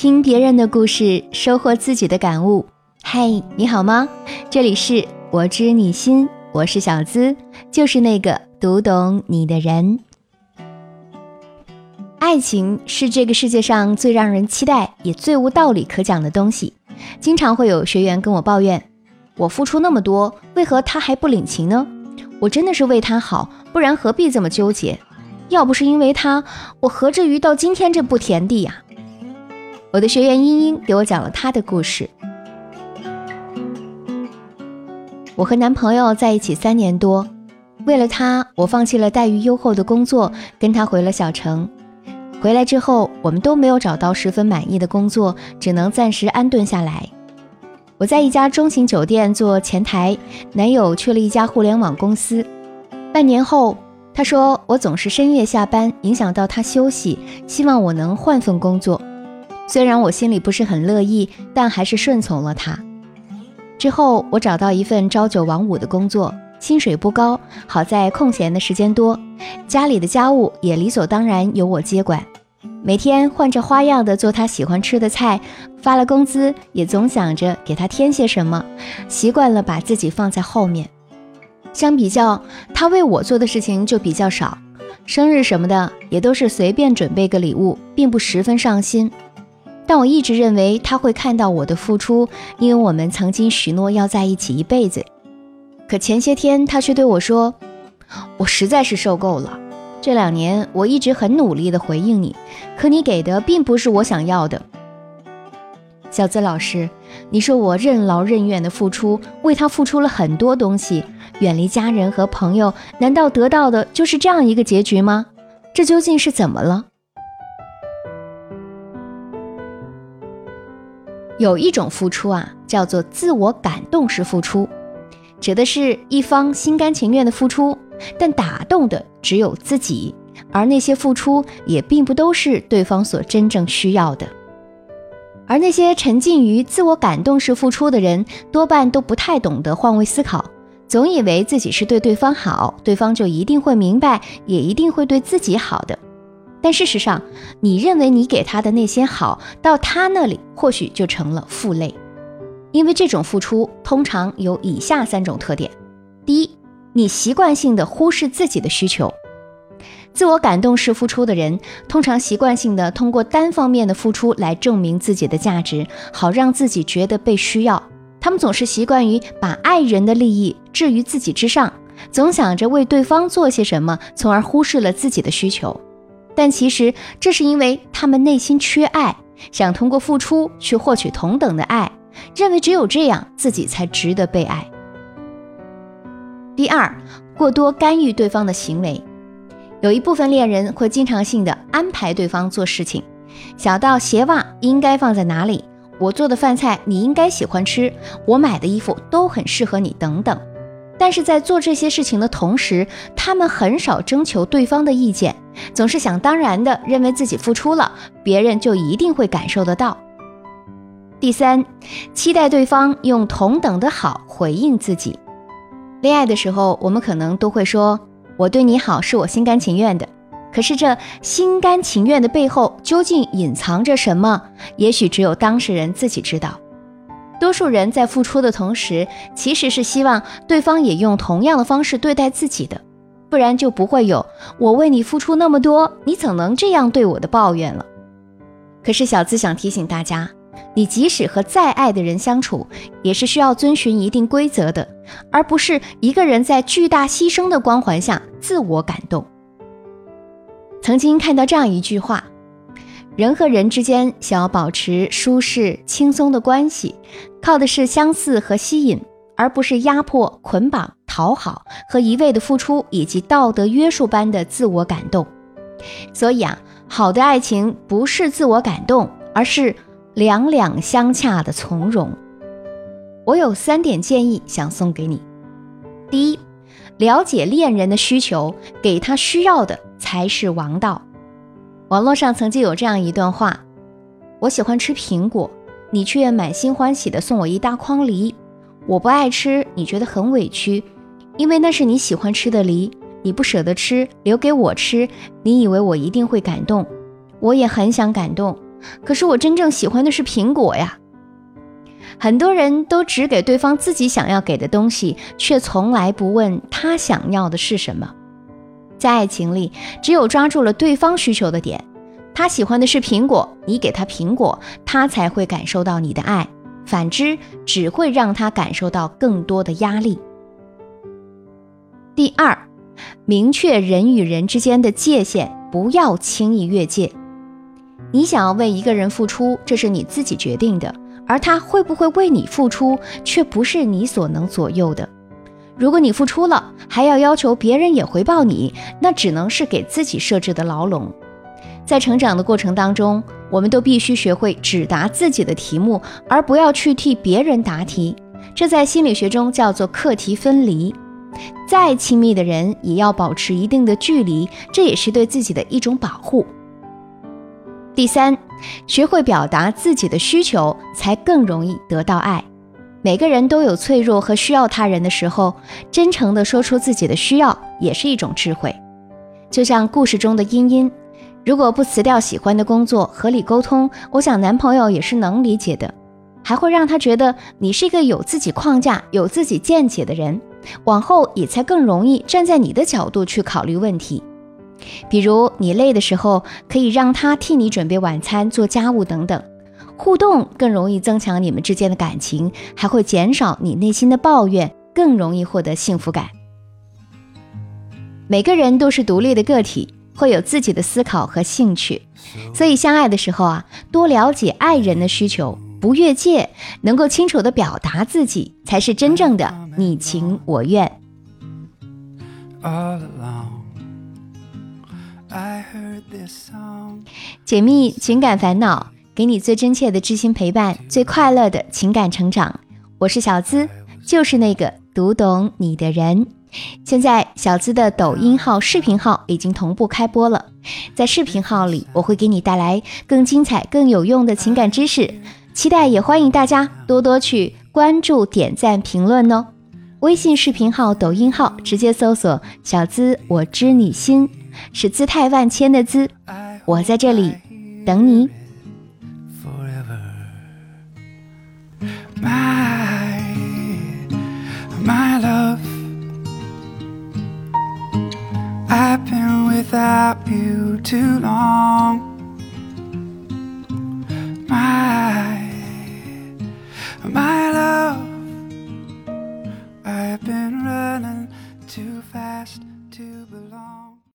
听别人的故事，收获自己的感悟。嗨，你好吗？这里是我知你心，我是小资，就是那个读懂你的人。爱情是这个世界上最让人期待，也最无道理可讲的东西。经常会有学员跟我抱怨：我付出那么多，为何他还不领情呢？我真的是为他好，不然何必这么纠结？要不是因为他，我何至于到今天这步田地呀？我的学员茵茵给我讲了她的故事。我和男朋友在一起三年多，为了他，我放弃了待遇优厚的工作，跟他回了小城。回来之后，我们都没有找到十分满意的工作，只能暂时安顿下来。我在一家中型酒店做前台，男友去了一家互联网公司。半年后，他说我总是深夜下班，影响到他休息，希望我能换份工作。虽然我心里不是很乐意，但还是顺从了他。之后，我找到一份朝九晚五的工作，薪水不高，好在空闲的时间多，家里的家务也理所当然由我接管。每天换着花样的做他喜欢吃的菜，发了工资也总想着给他添些什么，习惯了把自己放在后面。相比较，他为我做的事情就比较少，生日什么的也都是随便准备个礼物，并不十分上心。但我一直认为他会看到我的付出，因为我们曾经许诺要在一起一辈子。可前些天他却对我说：“我实在是受够了，这两年我一直很努力的回应你，可你给的并不是我想要的。”小资老师，你说我任劳任怨的付出，为他付出了很多东西，远离家人和朋友，难道得到的就是这样一个结局吗？这究竟是怎么了？有一种付出啊，叫做自我感动式付出，指的是一方心甘情愿的付出，但打动的只有自己，而那些付出也并不都是对方所真正需要的。而那些沉浸于自我感动式付出的人，多半都不太懂得换位思考，总以为自己是对对方好，对方就一定会明白，也一定会对自己好的。但事实上，你认为你给他的那些好，到他那里或许就成了负累，因为这种付出通常有以下三种特点：第一，你习惯性的忽视自己的需求。自我感动式付出的人，通常习惯性的通过单方面的付出来证明自己的价值，好让自己觉得被需要。他们总是习惯于把爱人的利益置于自己之上，总想着为对方做些什么，从而忽视了自己的需求。但其实这是因为他们内心缺爱，想通过付出去获取同等的爱，认为只有这样自己才值得被爱。第二，过多干预对方的行为，有一部分恋人会经常性的安排对方做事情，小到鞋袜应该放在哪里，我做的饭菜你应该喜欢吃，我买的衣服都很适合你等等。但是在做这些事情的同时，他们很少征求对方的意见，总是想当然的认为自己付出了，别人就一定会感受得到。第三，期待对方用同等的好回应自己。恋爱的时候，我们可能都会说：“我对你好是我心甘情愿的。”可是这心甘情愿的背后究竟隐藏着什么？也许只有当事人自己知道。多数人在付出的同时，其实是希望对方也用同样的方式对待自己的，不然就不会有“我为你付出那么多，你怎能这样对我”的抱怨了。可是小资想提醒大家，你即使和再爱的人相处，也是需要遵循一定规则的，而不是一个人在巨大牺牲的光环下自我感动。曾经看到这样一句话。人和人之间想要保持舒适轻松的关系，靠的是相似和吸引，而不是压迫、捆绑、讨好和一味的付出，以及道德约束般的自我感动。所以啊，好的爱情不是自我感动，而是两两相洽的从容。我有三点建议想送给你：第一，了解恋人的需求，给他需要的才是王道。网络上曾经有这样一段话：我喜欢吃苹果，你却满心欢喜的送我一大筐梨。我不爱吃，你觉得很委屈，因为那是你喜欢吃的梨，你不舍得吃，留给我吃，你以为我一定会感动，我也很想感动，可是我真正喜欢的是苹果呀。很多人都只给对方自己想要给的东西，却从来不问他想要的是什么。在爱情里，只有抓住了对方需求的点，他喜欢的是苹果，你给他苹果，他才会感受到你的爱；反之，只会让他感受到更多的压力。第二，明确人与人之间的界限，不要轻易越界。你想要为一个人付出，这是你自己决定的。而他会不会为你付出，却不是你所能左右的。如果你付出了，还要要求别人也回报你，那只能是给自己设置的牢笼。在成长的过程当中，我们都必须学会只答自己的题目，而不要去替别人答题。这在心理学中叫做课题分离。再亲密的人，也要保持一定的距离，这也是对自己的一种保护。第三，学会表达自己的需求，才更容易得到爱。每个人都有脆弱和需要他人的时候，真诚地说出自己的需要，也是一种智慧。就像故事中的茵茵，如果不辞掉喜欢的工作，合理沟通，我想男朋友也是能理解的，还会让他觉得你是一个有自己框架、有自己见解的人，往后也才更容易站在你的角度去考虑问题。比如你累的时候，可以让他替你准备晚餐、做家务等等，互动更容易增强你们之间的感情，还会减少你内心的抱怨，更容易获得幸福感。每个人都是独立的个体，会有自己的思考和兴趣，所以相爱的时候啊，多了解爱人的需求，不越界，能够清楚的表达自己，才是真正的你情我愿。解密情感烦恼，给你最真切的知心陪伴，最快乐的情感成长。我是小资，就是那个读懂你的人。现在小资的抖音号、视频号已经同步开播了，在视频号里，我会给你带来更精彩、更有用的情感知识，期待也欢迎大家多多去关注、点赞、评论哦。微信视频号、抖音号直接搜索“小资我知你心”。是姿态万千的姿，我在这里等你。my, my love. I've been without you too long. My, my